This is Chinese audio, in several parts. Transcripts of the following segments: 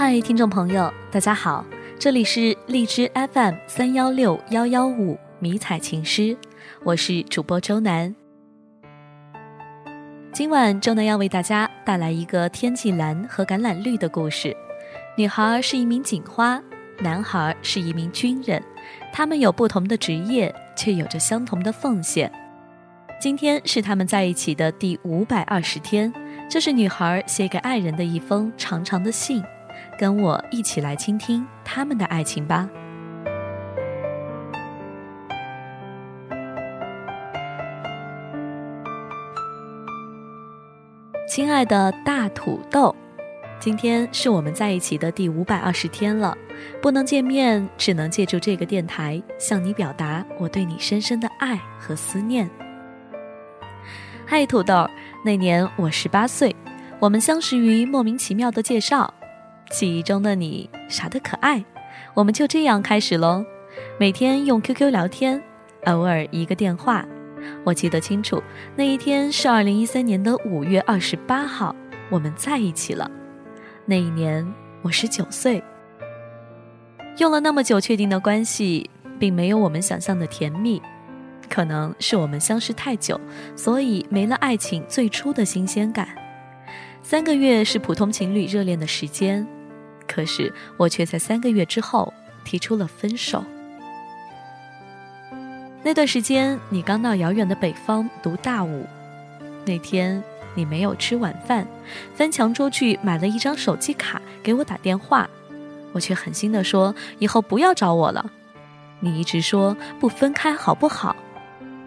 嗨，听众朋友，大家好，这里是荔枝 FM 三幺六幺幺五迷彩情诗，我是主播周南。今晚周南要为大家带来一个天际蓝和橄榄绿的故事。女孩是一名警花，男孩是一名军人，他们有不同的职业，却有着相同的奉献。今天是他们在一起的第五百二十天，这是女孩写给爱人的一封长长的信。跟我一起来倾听他们的爱情吧，亲爱的大土豆，今天是我们在一起的第五百二十天了，不能见面，只能借助这个电台向你表达我对你深深的爱和思念。嗨，土豆，那年我十八岁，我们相识于莫名其妙的介绍。记忆中的你傻得可爱，我们就这样开始喽。每天用 QQ 聊天，偶尔一个电话。我记得清楚，那一天是二零一三年的五月二十八号，我们在一起了。那一年我十九岁。用了那么久确定的关系，并没有我们想象的甜蜜。可能是我们相识太久，所以没了爱情最初的新鲜感。三个月是普通情侣热恋的时间。可是我却在三个月之后提出了分手。那段时间，你刚到遥远的北方读大五。那天你没有吃晚饭，翻墙出去买了一张手机卡给我打电话，我却狠心的说以后不要找我了。你一直说不分开好不好？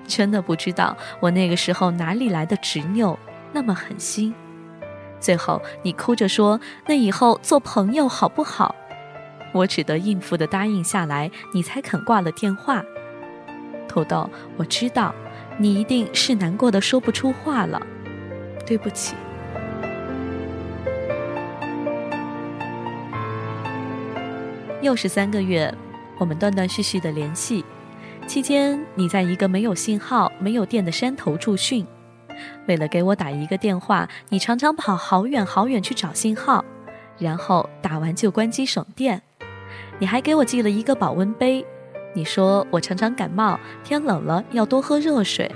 真的不知道我那个时候哪里来的执拗，那么狠心。最后，你哭着说：“那以后做朋友好不好？”我只得应付的答应下来，你才肯挂了电话。土豆，我知道，你一定是难过的说不出话了，对不起。又是三个月，我们断断续续的联系，期间你在一个没有信号、没有电的山头驻训。为了给我打一个电话，你常常跑好远好远去找信号，然后打完就关机省电。你还给我寄了一个保温杯，你说我常常感冒，天冷了要多喝热水。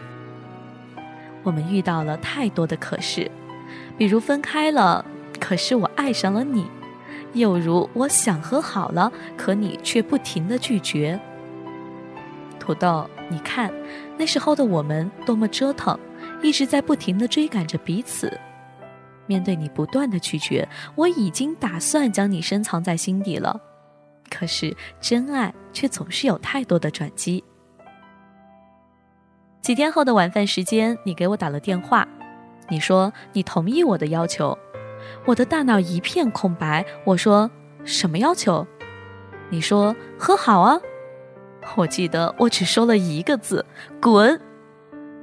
我们遇到了太多的可是，比如分开了，可是我爱上了你；又如我想和好了，可你却不停的拒绝。土豆，你看那时候的我们多么折腾。一直在不停的追赶着彼此，面对你不断的拒绝，我已经打算将你深藏在心底了。可是真爱却总是有太多的转机。几天后的晚饭时间，你给我打了电话，你说你同意我的要求，我的大脑一片空白。我说什么要求？你说和好啊。我记得我只说了一个字：滚，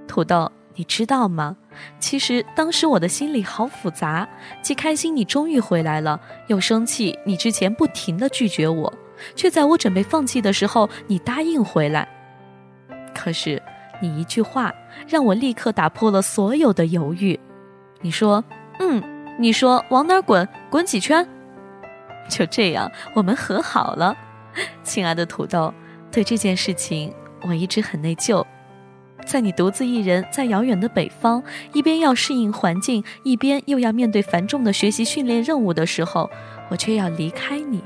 土豆。你知道吗？其实当时我的心里好复杂，既开心你终于回来了，又生气你之前不停的拒绝我，却在我准备放弃的时候，你答应回来。可是你一句话，让我立刻打破了所有的犹豫。你说：“嗯。”你说：“往哪儿滚？滚几圈？”就这样，我们和好了。亲爱的土豆，对这件事情，我一直很内疚。在你独自一人在遥远的北方，一边要适应环境，一边又要面对繁重的学习训练任务的时候，我却要离开你，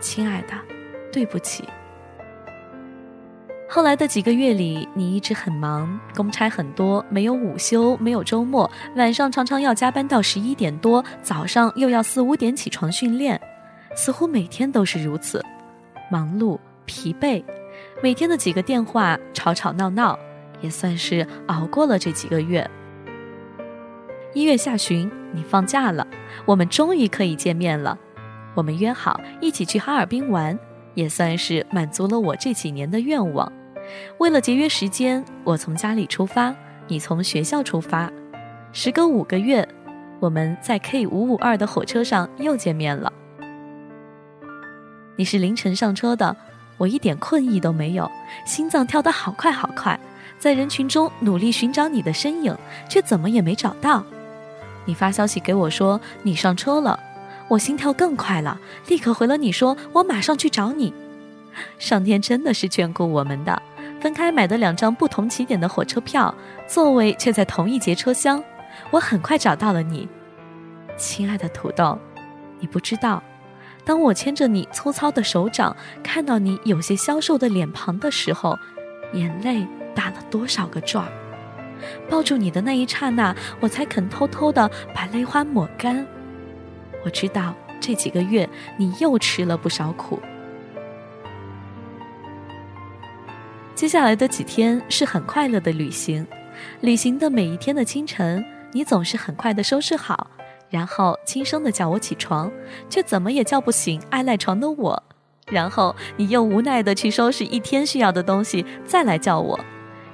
亲爱的，对不起。后来的几个月里，你一直很忙，公差很多，没有午休，没有周末，晚上常常要加班到十一点多，早上又要四五点起床训练，似乎每天都是如此，忙碌、疲惫，每天的几个电话，吵吵闹闹。也算是熬过了这几个月。一月下旬，你放假了，我们终于可以见面了。我们约好一起去哈尔滨玩，也算是满足了我这几年的愿望。为了节约时间，我从家里出发，你从学校出发。时隔五个月，我们在 K 五五二的火车上又见面了。你是凌晨上车的，我一点困意都没有，心脏跳得好快好快。在人群中努力寻找你的身影，却怎么也没找到。你发消息给我说你上车了，我心跳更快了，立刻回了你说：“我马上去找你。”上天真的是眷顾我们的，分开买的两张不同起点的火车票，座位却在同一节车厢。我很快找到了你，亲爱的土豆，你不知道，当我牵着你粗糙的手掌，看到你有些消瘦的脸庞的时候，眼泪打了多少个转儿。抱住你的那一刹那，我才肯偷偷的把泪花抹干。我知道这几个月你又吃了不少苦。接下来的几天是很快乐的旅行，旅行的每一天的清晨，你总是很快的收拾好，然后轻声的叫我起床，却怎么也叫不醒爱赖床的我，然后你又无奈的去收拾一天需要的东西，再来叫我。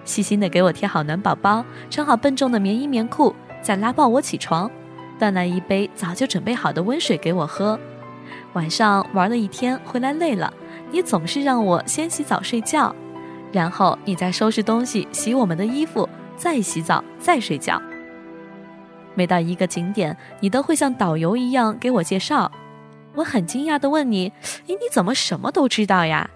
细心的给我贴好暖宝宝，穿好笨重的棉衣棉裤，再拉抱我起床，端来一杯早就准备好的温水给我喝。晚上玩了一天回来累了，你总是让我先洗澡睡觉，然后你再收拾东西、洗我们的衣服，再洗澡、再睡觉。每到一个景点，你都会像导游一样给我介绍。我很惊讶的问你：“诶，你怎么什么都知道呀？”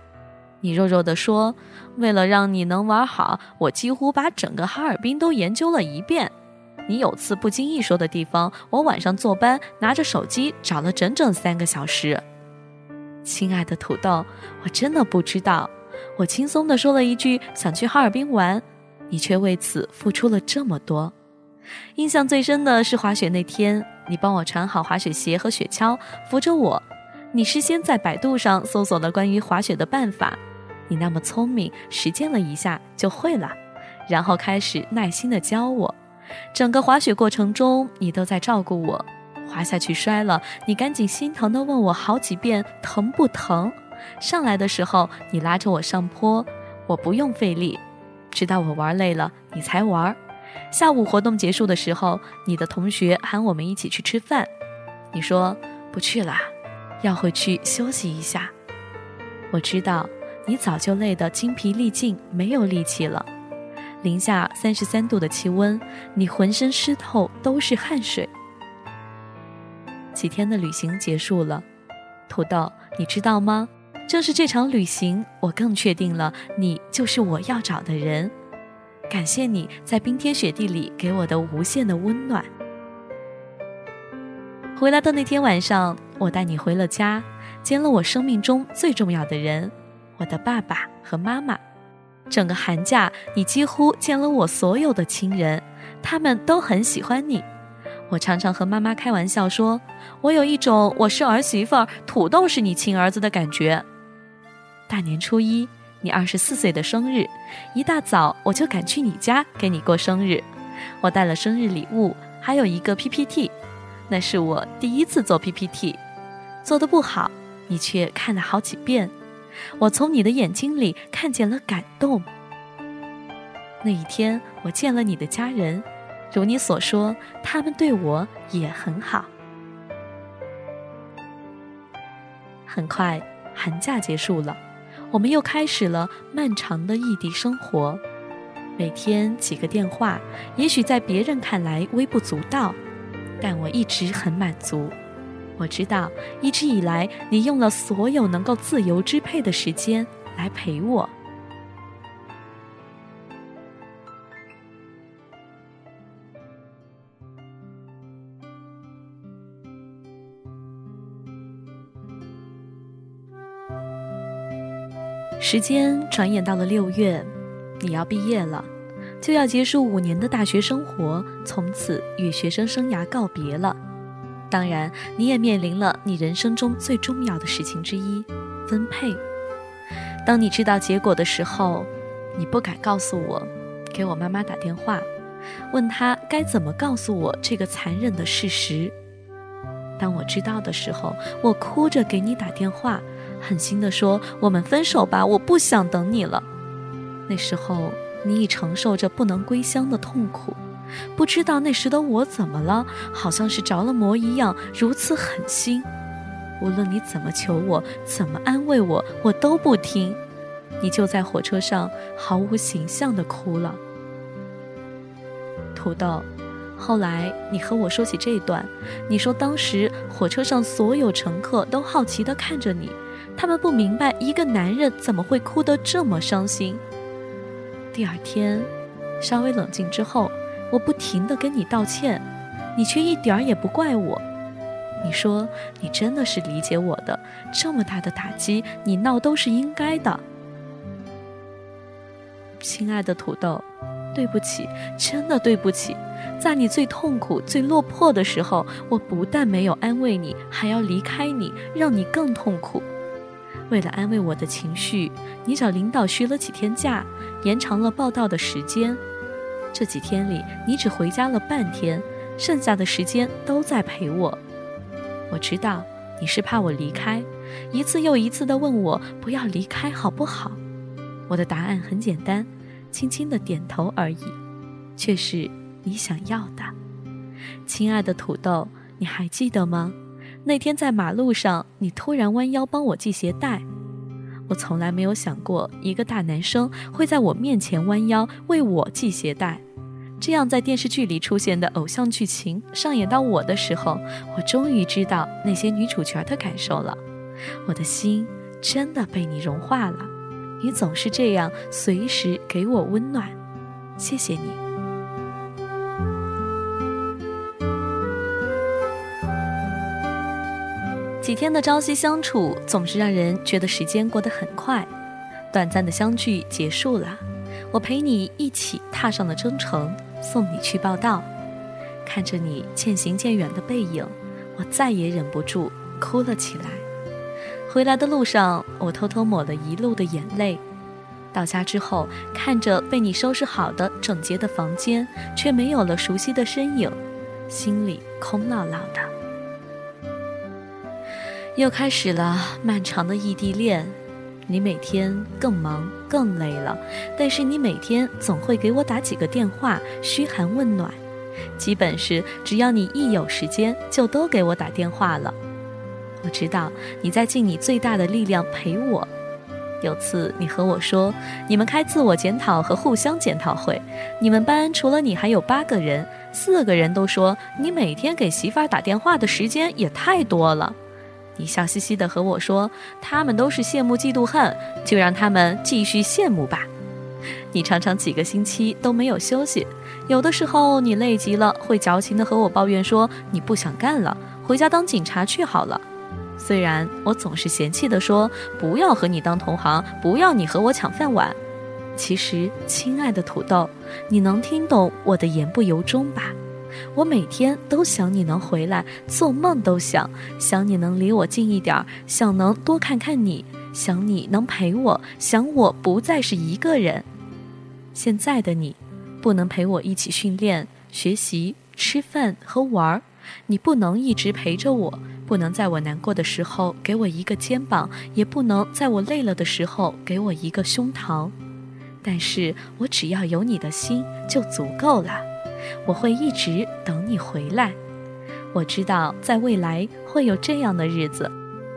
你弱弱地说。为了让你能玩好，我几乎把整个哈尔滨都研究了一遍。你有次不经意说的地方，我晚上坐班拿着手机找了整整三个小时。亲爱的土豆，我真的不知道。我轻松地说了一句想去哈尔滨玩，你却为此付出了这么多。印象最深的是滑雪那天，你帮我穿好滑雪鞋和雪橇，扶着我。你事先在百度上搜索了关于滑雪的办法。你那么聪明，实践了一下就会了，然后开始耐心的教我。整个滑雪过程中，你都在照顾我。滑下去摔了，你赶紧心疼的问我好几遍疼不疼。上来的时候，你拉着我上坡，我不用费力，直到我玩累了，你才玩。下午活动结束的时候，你的同学喊我们一起去吃饭，你说不去了，要回去休息一下。我知道。你早就累得精疲力尽，没有力气了。零下三十三度的气温，你浑身湿透，都是汗水。几天的旅行结束了，土豆，你知道吗？正是这场旅行，我更确定了你就是我要找的人。感谢你在冰天雪地里给我的无限的温暖。回来的那天晚上，我带你回了家，见了我生命中最重要的人。我的爸爸和妈妈，整个寒假你几乎见了我所有的亲人，他们都很喜欢你。我常常和妈妈开玩笑说，我有一种我是儿媳妇儿，土豆是你亲儿子的感觉。大年初一，你二十四岁的生日，一大早我就赶去你家给你过生日。我带了生日礼物，还有一个 PPT，那是我第一次做 PPT，做的不好，你却看了好几遍。我从你的眼睛里看见了感动。那一天，我见了你的家人，如你所说，他们对我也很好。很快，寒假结束了，我们又开始了漫长的异地生活。每天几个电话，也许在别人看来微不足道，但我一直很满足。我知道，一直以来你用了所有能够自由支配的时间来陪我。时间转眼到了六月，你要毕业了，就要结束五年的大学生活，从此与学生生涯告别了。当然，你也面临了你人生中最重要的事情之一——分配。当你知道结果的时候，你不敢告诉我，给我妈妈打电话，问她该怎么告诉我这个残忍的事实。当我知道的时候，我哭着给你打电话，狠心地说：“我们分手吧，我不想等你了。”那时候，你已承受着不能归乡的痛苦。不知道那时的我怎么了，好像是着了魔一样，如此狠心。无论你怎么求我，怎么安慰我，我都不听。你就在火车上毫无形象地哭了。土豆，后来你和我说起这段，你说当时火车上所有乘客都好奇地看着你，他们不明白一个男人怎么会哭得这么伤心。第二天，稍微冷静之后，我不停地跟你道歉，你却一点儿也不怪我。你说你真的是理解我的，这么大的打击，你闹都是应该的。亲爱的土豆，对不起，真的对不起。在你最痛苦、最落魄的时候，我不但没有安慰你，还要离开你，让你更痛苦。为了安慰我的情绪，你找领导续了几天假，延长了报道的时间。这几天里，你只回家了半天，剩下的时间都在陪我。我知道你是怕我离开，一次又一次地问我不要离开好不好。我的答案很简单，轻轻的点头而已，却是。你想要的，亲爱的土豆，你还记得吗？那天在马路上，你突然弯腰帮我系鞋带。我从来没有想过，一个大男生会在我面前弯腰为我系鞋带。这样在电视剧里出现的偶像剧情上演到我的时候，我终于知道那些女主角的感受了。我的心真的被你融化了。你总是这样，随时给我温暖。谢谢你。几天的朝夕相处，总是让人觉得时间过得很快。短暂的相聚结束了，我陪你一起踏上了征程，送你去报道。看着你渐行渐远的背影，我再也忍不住哭了起来。回来的路上，我偷偷抹了一路的眼泪。到家之后，看着被你收拾好的整洁的房间，却没有了熟悉的身影，心里空落落的。又开始了漫长的异地恋，你每天更忙更累了，但是你每天总会给我打几个电话嘘寒问暖，基本是只要你一有时间就都给我打电话了。我知道你在尽你最大的力量陪我。有次你和我说，你们开自我检讨和互相检讨会，你们班除了你还有八个人，四个人都说你每天给媳妇儿打电话的时间也太多了。你笑嘻嘻地和我说：“他们都是羡慕嫉妒恨，就让他们继续羡慕吧。”你常常几个星期都没有休息，有的时候你累极了，会矫情地和我抱怨说：“你不想干了，回家当警察去好了。”虽然我总是嫌弃地说：“不要和你当同行，不要你和我抢饭碗。”其实，亲爱的土豆，你能听懂我的言不由衷吧？我每天都想你能回来，做梦都想想你能离我近一点，想能多看看你，想你能陪我，想我不再是一个人。现在的你，不能陪我一起训练、学习、吃饭和玩儿，你不能一直陪着我，不能在我难过的时候给我一个肩膀，也不能在我累了的时候给我一个胸膛。但是我只要有你的心就足够了。我会一直等你回来。我知道，在未来会有这样的日子，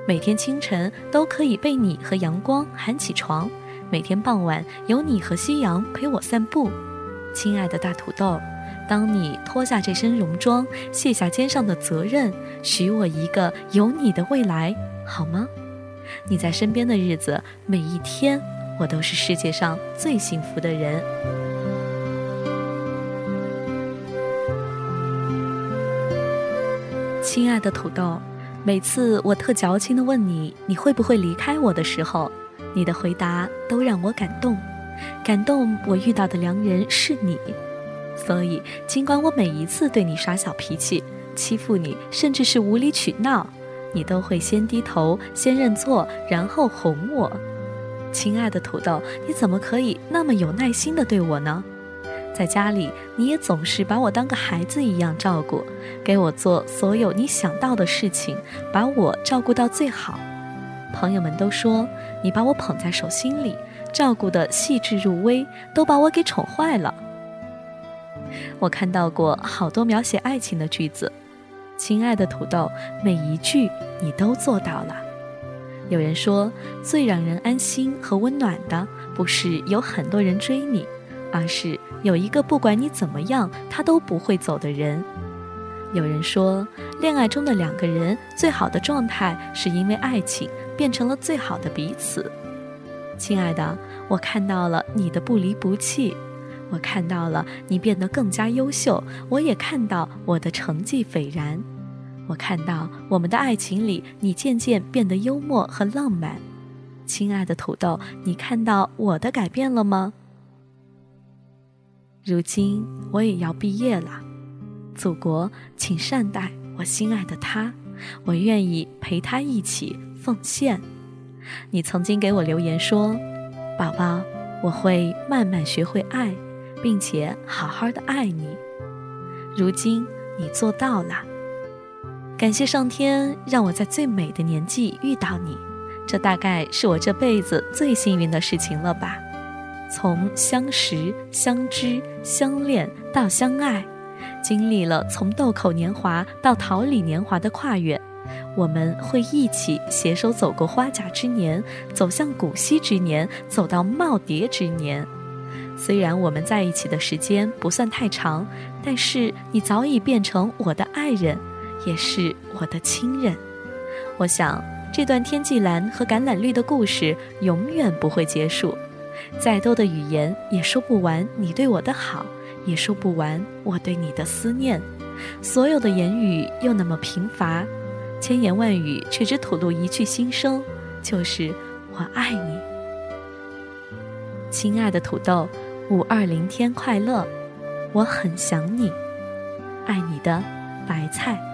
每天清晨都可以被你和阳光喊起床，每天傍晚有你和夕阳陪我散步。亲爱的大土豆，当你脱下这身戎装，卸下肩上的责任，许我一个有你的未来，好吗？你在身边的日子，每一天，我都是世界上最幸福的人。亲爱的土豆，每次我特矫情的问你你会不会离开我的时候，你的回答都让我感动，感动我遇到的良人是你。所以，尽管我每一次对你耍小脾气、欺负你，甚至是无理取闹，你都会先低头、先认错，然后哄我。亲爱的土豆，你怎么可以那么有耐心的对我呢？在家里，你也总是把我当个孩子一样照顾，给我做所有你想到的事情，把我照顾到最好。朋友们都说你把我捧在手心里，照顾的细致入微，都把我给宠坏了。我看到过好多描写爱情的句子，亲爱的土豆，每一句你都做到了。有人说，最让人安心和温暖的，不是有很多人追你。而是有一个不管你怎么样，他都不会走的人。有人说，恋爱中的两个人最好的状态，是因为爱情变成了最好的彼此。亲爱的，我看到了你的不离不弃，我看到了你变得更加优秀，我也看到我的成绩斐然，我看到我们的爱情里，你渐渐变得幽默和浪漫。亲爱的土豆，你看到我的改变了吗？如今我也要毕业了。祖国，请善待我心爱的他，我愿意陪他一起奉献。你曾经给我留言说：“宝宝，我会慢慢学会爱，并且好好的爱你。”如今你做到了，感谢上天让我在最美的年纪遇到你，这大概是我这辈子最幸运的事情了吧。从相识、相知、相恋到相爱。经历了从豆蔻年华到桃李年华的跨越，我们会一起携手走过花甲之年，走向古稀之年，走到耄耋之年。虽然我们在一起的时间不算太长，但是你早已变成我的爱人，也是我的亲人。我想这段天际蓝和橄榄绿的故事永远不会结束，再多的语言也说不完你对我的好。也说不完我对你的思念，所有的言语又那么贫乏，千言万语却只吐露一句心声，就是我爱你，亲爱的土豆，五二零天快乐，我很想你，爱你的白菜。